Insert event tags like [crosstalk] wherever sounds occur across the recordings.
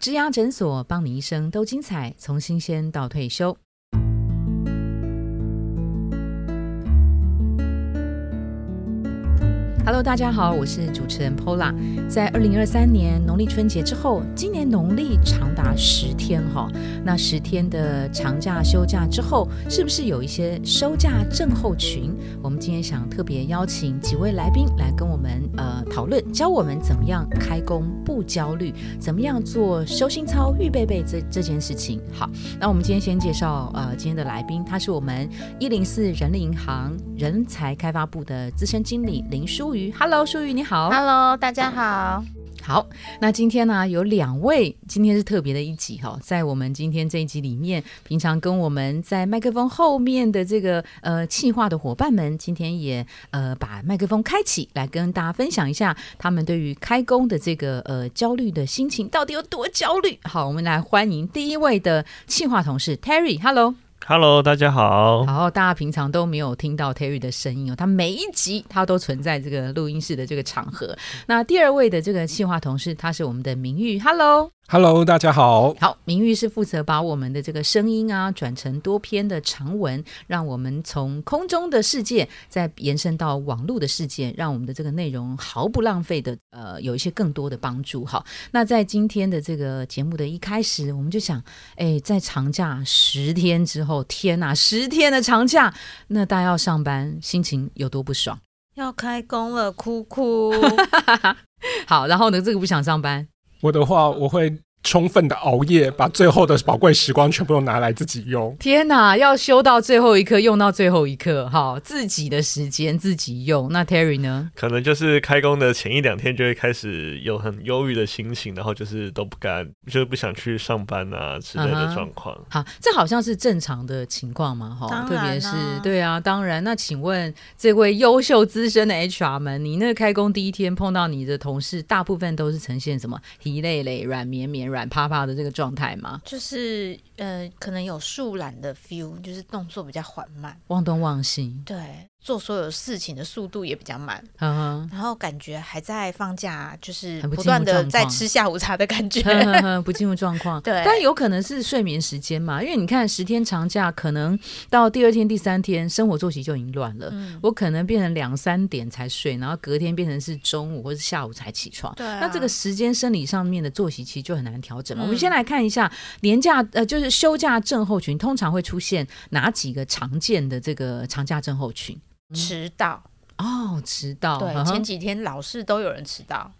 植牙诊所，帮你一生都精彩，从新鲜到退休。Hello，大家好，我是主持人 Pola。在二零二三年农历春节之后，今年农历长达十天哈。那十天的长假休假之后，是不是有一些收假症候群？我们今天想特别邀请几位来宾来跟我们呃讨论，教我们怎么样开工不焦虑，怎么样做收心操预备备这这件事情。好，那我们今天先介绍呃今天的来宾，他是我们一零四人力银行人才开发部的资深经理林淑瑜。Hello，淑瑜你好。Hello，大家好。好，那今天呢有两位，今天是特别的一集哈，在我们今天这一集里面，平常跟我们在麦克风后面的这个呃气化的伙伴们，今天也呃把麦克风开启，来跟大家分享一下他们对于开工的这个呃焦虑的心情到底有多焦虑。好，我们来欢迎第一位的气化同事 Terry，Hello。Hello，Hello，大家好。好，大家平常都没有听到 Terry 的声音哦，他每一集他都存在这个录音室的这个场合。那第二位的这个企划同事，他是我们的明玉，Hello。Hello，大家好。好，明玉是负责把我们的这个声音啊转成多篇的长文，让我们从空中的世界再延伸到网络的世界，让我们的这个内容毫不浪费的呃有一些更多的帮助。好，那在今天的这个节目的一开始，我们就想，哎，在长假十天之后，天呐，十天的长假，那大家要上班，心情有多不爽？要开工了，哭哭。[laughs] 好，然后呢，这个不想上班，我的话，我会充分的熬夜，把最后的宝贵时光全部都拿来自己用。天哪，要修到最后一刻，用到最后一刻，哈，自己的时间自己用。那 Terry 呢？可能就是开工的前一两天就会开始有很忧郁的心情，然后就是都不敢，就是不想去上班啊之类的状况。好，这好像是正常的情况嘛，哈，当特别是对啊，当然。那请问这位优秀资深的 HR 们，你那个开工第一天碰到你的同事，大部分都是呈现什么疲累累、软绵绵、软趴趴的这个状态吗？就是呃，可能有树懒的 feel，就是动作比较缓慢，忘东忘西，对，做所有事情的速度也比较慢。然后感觉还在放假，就是很不不断的在吃下午茶的感觉。[laughs] 不进入状况。[laughs] 对但有可能是睡眠时间嘛，因为你看十天长假，可能到第二天、第三天，生活作息就已经乱了。嗯，我可能变成两三点才睡，然后隔天变成是中午或是下午才起床。对啊那这个时间生理上面的作息其实就很难调整我们先来看一下年假，呃，就是休假症候群通常会出现哪几个常见的这个长假症候群？迟到，哦，迟到，对，呵呵前几天老是都有人迟到。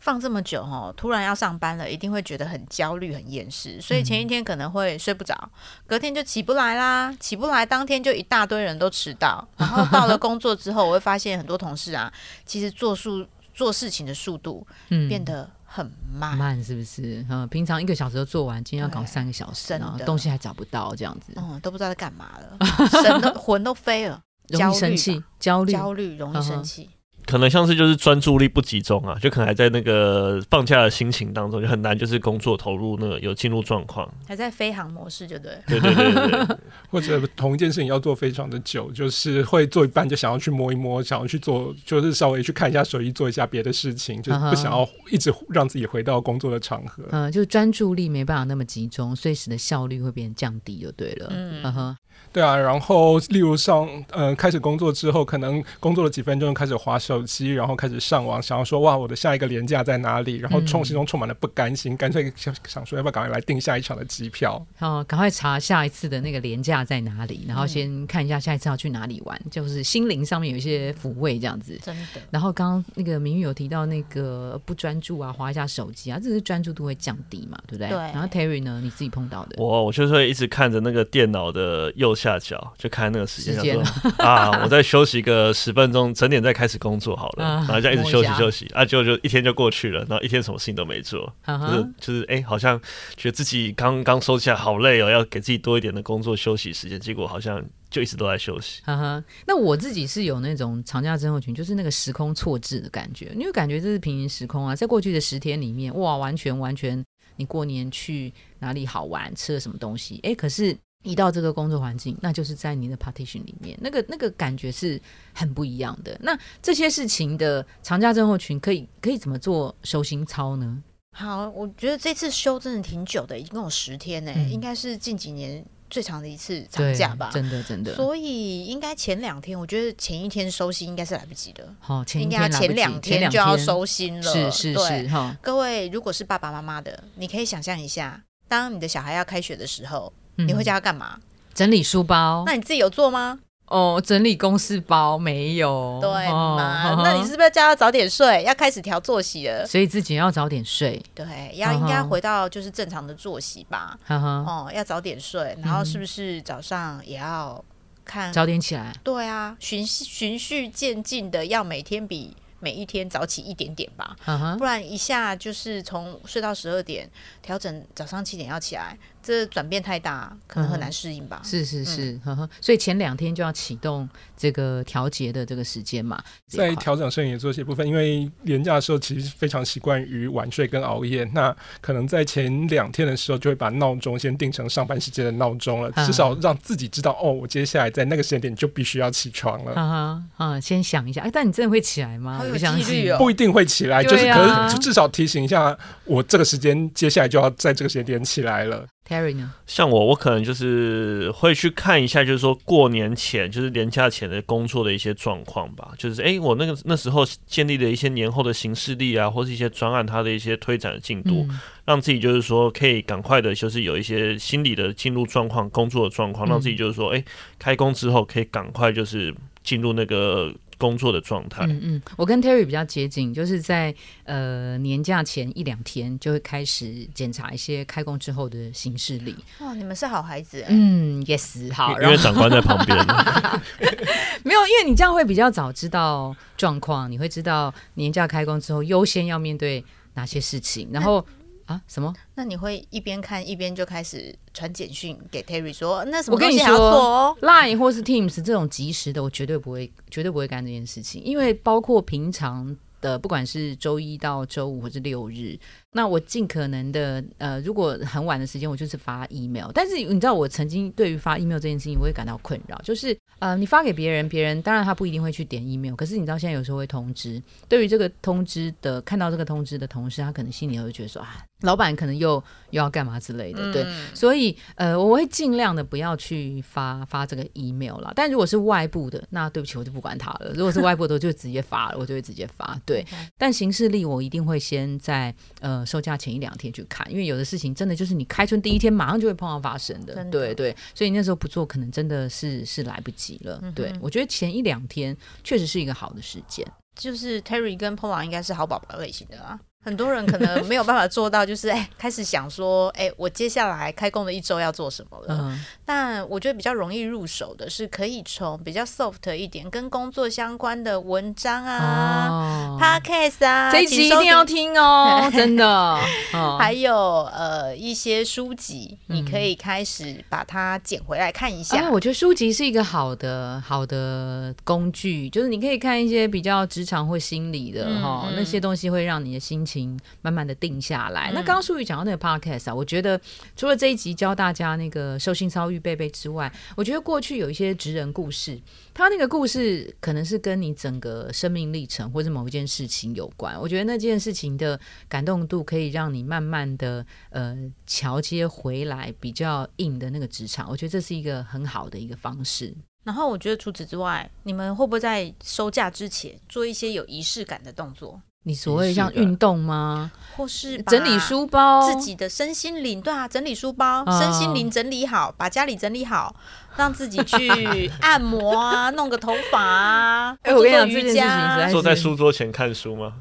放这么久哦，突然要上班了，一定会觉得很焦虑、很厌世，所以前一天可能会睡不着，隔天就起不来啦，起不来，当天就一大堆人都迟到，然后到了工作之后，我会发现很多同事啊，其实做速做事情的速度嗯。变得很慢，慢，是不是？嗯，平常一个小时都做完，今天要搞三个小时，然后东西还找不到，这样子，嗯，都不知道在干嘛了，神都魂都飞了，容易焦虑生气，焦虑，焦虑容易生气，可能像是就是专注力不集中啊，就可能还在那个放假的心情当中，就很难就是工作投入那个有进入状况。还在飞行模式，就对。对对对对对，[laughs] 或者同一件事情要做非常的久，就是会做一半就想要去摸一摸，想要去做，就是稍微去看一下手机，做一下别的事情，就是不想要一直让自己回到工作的场合。嗯，就专注力没办法那么集中，所以使得效率会变降低，就对了。嗯嗯哼，对啊，然后例如上呃开始工作之后，可能工作了几分钟开始划手机，然后开始上网，想要说哇我的下一个廉价在哪里，然后充嗯心中充满了不甘心，干脆想想说要不要赶快来订下一场的机票。好，赶快查下一次的那个廉价在哪里，然后先看一下下一次要去哪里玩，就是心灵上面有一些抚慰这样子。真的，然后刚刚那个明玉有提到那个不专注啊，划一下手机啊，这是专注度会降低嘛，对不对？对然后 Terry 呢，你自己碰到的，我我就是会一直看着那个电脑的右下角，就看那个时间，时间想说啊，[laughs] 我再休息个十分钟，整点再开始工作好了。啊然后这样一直休息休息，啊，就就一天就过去了，然后一天什么事情都没做。就是就是哎、好像觉得自己刚刚收起来好累哦，要给自己多一点的工作休息时间，结果好像就一直都在休息。哈哈，那我自己是有那种长假症候群，就是那个时空错置的感觉，因为感觉这是平行时空啊，在过去的十天里面，哇，完全完全，你过年去哪里好玩，吃了什么东西，哎，可是。一到这个工作环境，那就是在你的 partition 里面，那个那个感觉是很不一样的。那这些事情的长假症候群可以可以怎么做收心操呢？好，我觉得这次休真的挺久的，一共有十天呢、嗯应该是近几年最长的一次长假吧。真的真的。所以应该前两天，我觉得前一天收心应该是来不及的，好，前一应该前两天就要收心了。是是是哈，各位如果是爸爸妈妈的，你可以想象一下，当你的小孩要开学的时候，你会嗯叫他干嘛？整理书包那你自己有做吗？哦，整理公事包没有，对哦嘛？呵呵那你是不是要叫他早点睡？要开始调作息了？所以自己要早点睡，对，要应该回到就是正常的作息吧。哈哈，哦，要早点睡，然后是不是早上也要看？早点起来，对啊，循序循序渐进的，要每天比每一天早起一点点吧，不，然一下就是从睡到十二点，调整早上七点要起来，这转变太大，可能很难适应吧。是是是，呵呵，所以前两天就要启动这个调节的这个时间嘛，在调整摄影的作息部分，因为年假的时候其实非常习惯于晚睡跟熬夜，那可能在前两天的时候就会把闹钟先定成上班时间的闹钟了，嗯至少让自己知道哦，我接下来在那个时间点就必须要起床了。哈哈，啊，先想一下，哎，但你真的会起来吗？不相信纪律哦不一定会起来，就是可是至少提醒一下，我这个时间接下来就要在这个时间点起来了。Terry 呢？像我，我可能就是会去看一下，就是说过年前，就是年假前的工作的一些状况吧。就是诶，我那个那时候建立的一些年后的行事历啊，或是一些专案它的一些推展的进度，嗯让自己就是说可以赶快的，就是有一些心理的进入状况、工作的状况，嗯让自己就是说，诶，开工之后可以赶快就是进入那个工作的状态。嗯嗯，我跟 Terry 比较接近，就是在呃年假前一两天就会开始检查一些开工之后的行事历。哇，你们是好孩子哎、嗯，yes，好，因为长官在旁边，[laughs] 没有，因为你这样会比较早知道状况，你会知道年假开工之后优先要面对哪些事情，然后啊什么？那你会一边看一边就开始传简讯给 Terry 说，那什么我跟你说做哦？Line 或是 Teams 这种及时的，我绝对不会，绝对不会干这件事情，因为包括平常的，不管是周一到周五或是六日，那我尽可能的，呃，如果很晚的时间，我就是发 email。但是你知道，我曾经对于发 email 这件事情，我会感到困扰，就是呃，你发给别人，别人当然他不一定会去点 email，可是你知道现在有时候会通知，对于这个通知的看到这个通知的同事，他可能心里会觉得说啊，老板可能又又要干嘛之类的，对。嗯所以呃，我会尽量的不要去发发这个 email 啦。但如果是外部的，那对不起，我就不管他了。如果是外部的，我就直接发了，我就会直接发。对，但行事历我一定会先在呃收假前一两天去看，因为有的事情真的就是你开春第一天马上就会碰到发生的。的对对，所以那时候不做，可能真的是是来不及了。嗯对我觉得前一两天确实是一个好的时间。就是 Terry 跟 Pola 应该是好宝宝类型的啊。很多人可能没有办法做到，就是哎，开始想说，哎，我接下来开工的一周要做什么了。嗯，但我觉得比较容易入手的是，可以从比较 soft 一点，跟工作相关的文章啊、哦 podcast 啊，这一集一定要听听哦，[laughs] 真的。哦还有呃一些书籍，你可以开始把它捡回来看一下。啊，我觉得书籍是一个好的好的工具，就是你可以看一些比较职场或心理的嗯哈、嗯那些东西会让你的心情慢慢的定下来。嗯那刚刚淑宇讲到那个 podcast 啊，我觉得除了这一集教大家那个收心操预备备之外，我觉得过去有一些职人故事，他那个故事可能是跟你整个生命历程或者某一件事情有关。我觉得那件事情的感动度可以让你慢慢的呃桥接回来比较硬的那个职场，我觉得这是一个很好的一个方式。然后我觉得除此之外，你们会不会在收假之前做一些有仪式感的动作，你所谓像运动吗？或是整理书包，自己的身心灵，对啊，整理书包，哦身心灵整理好，把家里整理好，让自己去 [laughs] 按摩啊，弄个头发啊，[laughs] 哎我跟你讲做做瑜这件事情坐在书桌前看书吗？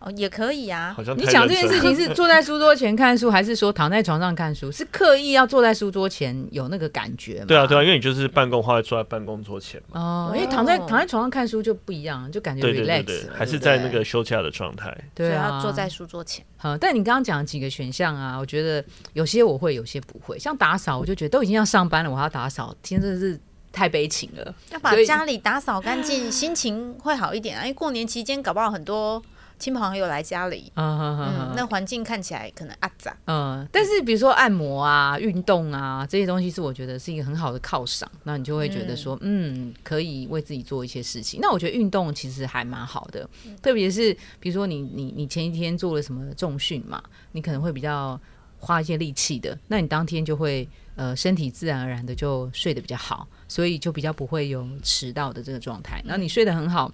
哦也可以啊好。像你讲这件事情是坐在书桌前看书，还是说躺在床上看书？是刻意要坐在书桌前有那个感觉吗？对啊，对啊，因为你就是办公的话，坐在办公桌前嘛。哦，因为躺在躺在床上看书就不一样，就感觉 relax 还是在那个休假的状态。对啊，坐在书桌前，好，但你刚刚讲的几个选项啊，我觉得有些我会，有些不会。像打扫，我就觉得都已经要上班了，我还要打扫，天真的是太悲情了。要把家里打扫干净，心情会好一点啊。因为过年期间，搞不好很多亲朋好友来家里，嗯嗯，那环境看起来可能啊杂，嗯，但是比如说按摩啊、运动啊这些东西，是我觉得是一个很好的犒赏，那你就会觉得说，嗯，可以为自己做一些事情。那我觉得运动其实还蛮好的，特别是比如说你你你前一天做了什么重训嘛，你可能会比较花一些力气的，那你当天就会呃身体自然而然的就睡得比较好，所以就比较不会有迟到的这个状态。然后你睡得很好。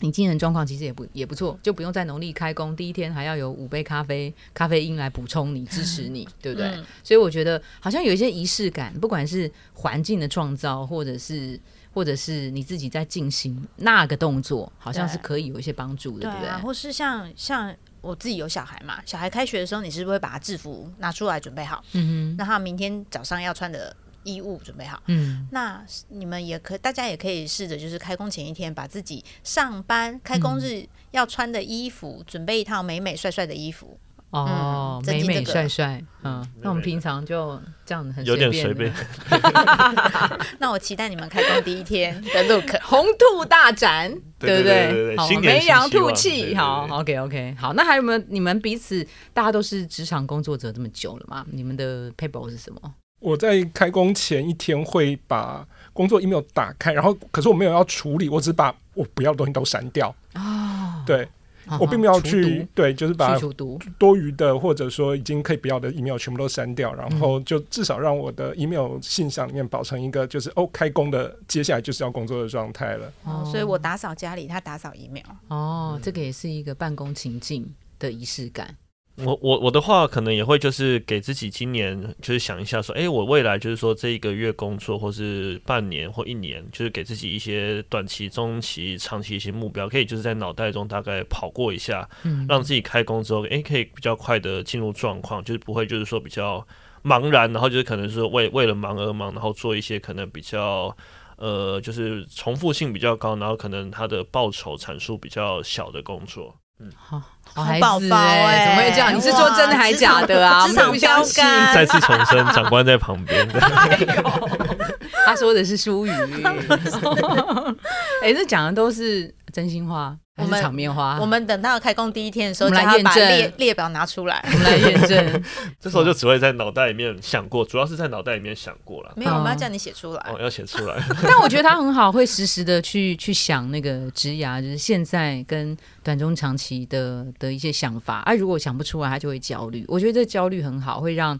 你精神状况其实也不也不错，就不用在农历开工第一天还要有五杯咖啡咖啡因来补充你支持你，[laughs] 对不对？所以我觉得好像有一些仪式感，不管是环境的创造，或者是或者是你自己在进行那个动作，好像是可以有一些帮助的，对不对？或是像像我自己有小孩嘛，小孩开学的时候，你是不是会把他制服拿出来准备好？嗯哼，那他明天早上要穿的。衣物准备好，嗯，那你们也可，大家也可以试着，就是开工前一天，把自己上班开工日要穿的衣服准备一套美美帅帅的衣服。哦，美美帅帅，嗯，那我们平常就这样很有点随便。[laughs] 那我期待你们开工第一天的 look，[laughs] 红兔大展，对不对？好，眉扬吐气，好，OK OK，好，那还有没有你们彼此大家都是职场工作者这么久了嘛？你们的 paper 是什么？我在开工前一天会把工作 email 打开，然后可是我没有要处理，我只把我不要的东西都删掉。哦，对，我并没有去对，就是把多余的或者说已经可以不要的 email 全部都删掉，然后就至少让我的 email 信箱里面保存一个就是哦开工的接下来就是要工作的状态了。哦，所以我打扫家里，他打扫 email。哦，这个也是一个办公情境的仪式感。我我我的话可能也会就是给自己今年就是想一下说，哎，我未来就是说这一个月工作或是半年或一年，就是给自己一些短期、中期、长期一些目标，可以就是在脑袋中大概跑过一下，嗯，让自己开工之后，哎，可以比较快的进入状况，就是不会就是说比较茫然，然后就是可能是为为了忙而忙，然后做一些可能比较呃就是重复性比较高，然后可能他的报酬产出比较小的工作。嗯，好，好孩子哎，怎么会这样？你是说真的还假的啊？职场标杆，再次重申，长官在旁边。[laughs] 他说的是疏语。[laughs] 哎，这讲的都是真心话。还是场面话，我们等到开工第一天的时候，我们来验证列列表拿出来，我们来验证。[laughs] 这时候就只会在脑袋里面想过，主要是在脑袋里面想过了。没有，我们要叫你写出来。哦，要写出来。[laughs] 但我觉得他很好，会实时的去去想那个职涯，就是现在跟短中长期的的一些想法。啊，如果想不出来，他就会焦虑。我觉得这焦虑很好，会让。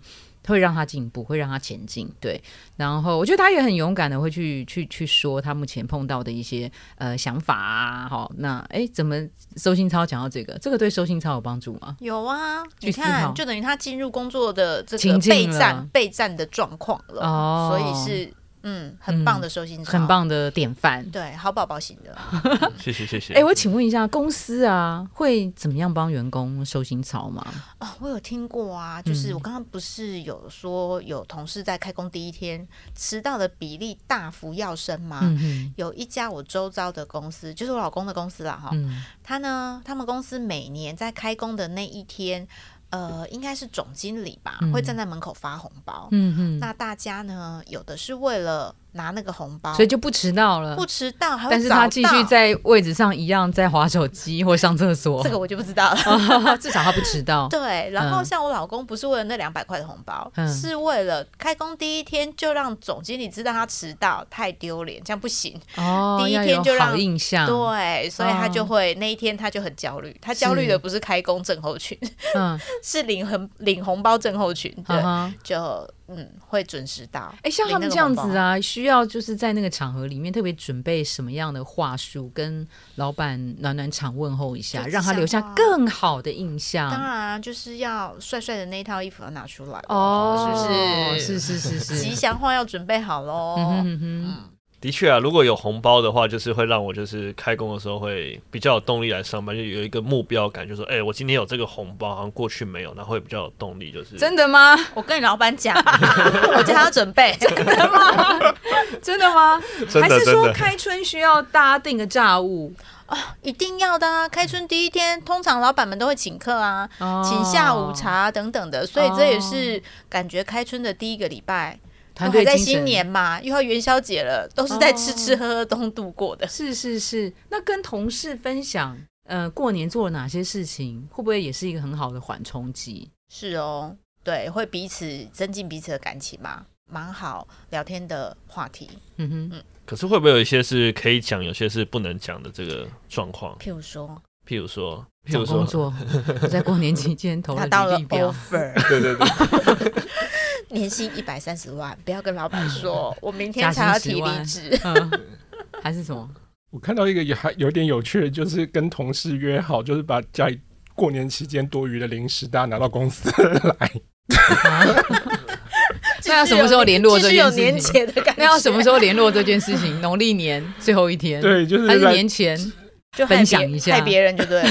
会让他进步，会让他前进，对。然后我觉得他也很勇敢的，会去去去说他目前碰到的一些呃想法啊。好，那哎，怎么收心超讲到这个？这个对收心超有帮助吗？有啊，你看，就等于他进入工作的这个备战备战的状况了。哦，所以是。嗯，很棒的收心操，很棒的典范，对，好宝宝型的。[laughs] 谢谢谢谢。哎，我请问一下，公司啊会怎么样帮员工收心操吗？哦，我有听过啊，就是我刚刚不是有说有同事在开工第一天迟到的比例大幅要升吗？有一家我周遭的公司，就是我老公的公司啦，哈，他呢，他们公司每年在开工的那一天。呃，应该是总经理吧，会站在门口发红包。嗯嗯，那大家呢，有的是为了。拿那个红包，所以就不迟到了。不迟到，但是他继续在位置上一样在划手机或上厕所。这个我就不知道了。[laughs] 至少他不迟到。[laughs] 对，然后像我老公不是为了那两百块的红包，是为了开工第一天就让总经理知道他迟到，太丢脸，这样不行。哦，第一天就让印象。对，所以他就会那一天他就很焦虑。他焦虑的不是开工症候群，嗯，[laughs] 是领红领红包症候群。对，就。嗯，会准时到。哎，像他们这样子啊，需要就是在那个场合里面特别准备什么样的话术，跟老板暖暖场问候一下，让他留下更好的印象。当然，就是要帅帅的那套衣服要拿出来哦，是不是？是是是是，吉祥话要准备好喽。嗯的确啊，如果有红包的话，就是会让我就是开工的时候会比较有动力来上班，就有一个目标感，就说，哎，我今天有这个红包，好像过去没有，那会比较有动力。就是真的吗？我跟你老板讲，[laughs] 我叫他准备，真的吗？真的吗？还是说开春需要大家订个炸物啊？一定要的啊！开春第一天，通常老板们都会请客啊，请下午茶等等的，所以这也是感觉开春的第一个礼拜。还在新年嘛，又要元宵节了，都是在吃吃喝喝中度过的。是是是，那跟同事分享，呃，过年做了哪些事情，会不会也是一个很好的缓冲期？是哦，对，会彼此增进彼此的感情嘛，蛮好聊天的话题。嗯哼，嗯。可是会不会有一些是可以讲，有些是不能讲的这个状况？譬如说，譬如说，譬如说，[laughs] 工作在过年期间投了到了 offer，对对 [laughs] 对，[laughs] 年薪一百三十万，不要跟老板说，我明天才要提离职，还是什么？我看到一个也还有点有趣的，就是跟同事约好，就是把家里过年期间多余的零食，大家拿到公司来。[laughs] 那要什么时候联络这件事情？那要什么时候联络这件事情？农历年最后一天，对，就是还是年前，就分享一下，害别人就对，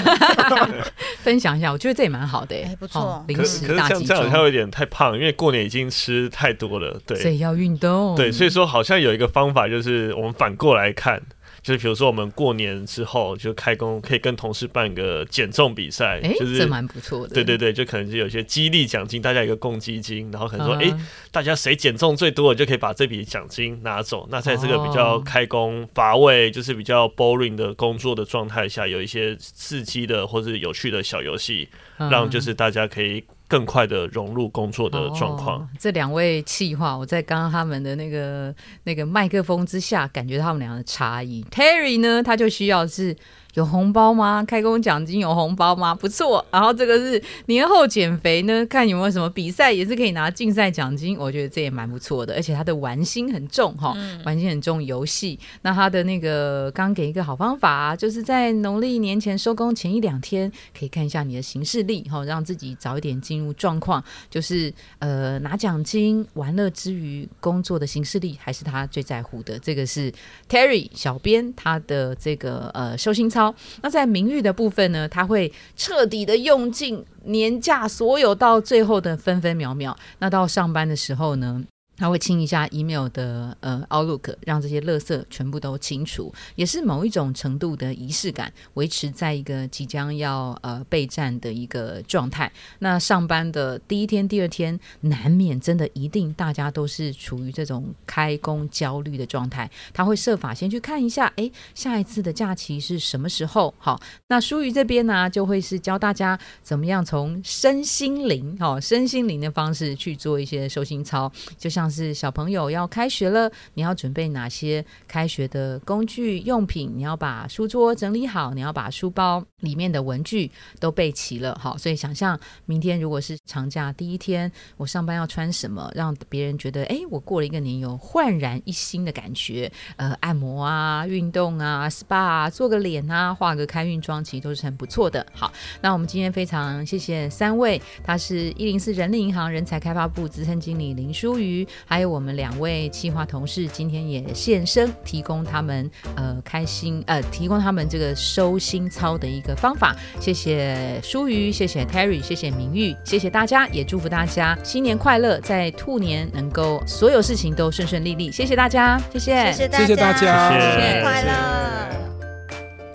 [laughs] 分享一下，我觉得这也蛮好的，哎，不错。零食大集中，这样好像有点太胖，因为过年已经吃太多了，对，所以要运动。对，所以说好像有一个方法，就是我们反过来看。就是比如说，我们过年之后就开工，可以跟同事办个减重比赛，就是这蛮不错的。对对对，就可能是有些激励奖金，大家一个共基金，然后可能说，哎，大家谁减重最多，就可以把这笔奖金拿走。那在这个比较开工乏味，就是比较 boring 的工作的状态下，有一些刺激的或者有趣的小游戏，让就是大家可以。更快的融入工作的状况。这两位气话，我在刚刚他们的那个那个麦克风之下，感觉他们俩的差异。Terry 呢，他就需要是。有红包吗？开工奖金有红包吗？不错。然后这个是年后减肥呢，看有没有什么比赛也是可以拿竞赛奖金。我觉得这也蛮不错的，而且他的玩心很重哈，玩心很重。游戏那他的那个刚给一个好方法，就是在农历年前收工前一两天，可以看一下你的行事历哈，让自己早一点进入状况。就是呃拿奖金玩乐之余，工作的行事历还是他最在乎的。这个是 Terry 小编他的这个呃收心操。那在名誉的部分呢，他会彻底的用尽年假所有到最后的分分秒秒。那到上班的时候呢？他会清一下 email 的呃 Outlook，让这些垃圾全部都清除，也是某一种程度的仪式感，维持在一个即将要呃备战的一个状态。那上班的第一天、第二天，难免真的一定大家都是处于这种开工焦虑的状态。他会设法先去看一下，哎，下一次的假期是什么时候？好，那舒瑜这边呢，就会是教大家怎么样从身心灵，哦，身心灵的方式去做一些收心操，就像像。是小朋友要开学了，你要准备哪些开学的工具用品？你要把书桌整理好，你要把书包里面的文具都备齐了。好，所以想象明天如果是长假第一天，我上班要穿什么，让别人觉得哎，我过了一个年有焕然一新的感觉。呃，按摩啊，运动啊，SPA 啊，做个脸啊，化个开运妆，其实都是很不错的。好，那我们今天非常谢谢三位，他是一零四人力银行人才开发部资深经理林淑瑜。还有我们两位企划同事今天也现身，提供他们呃开心呃提供他们这个收心操的一个方法。谢谢舒瑜，谢谢 Terry，谢谢明玉，谢谢大家，也祝福大家新年快乐，在兔年能够所有事情都顺顺利利。谢谢大家，谢谢，谢谢大家，新年快乐。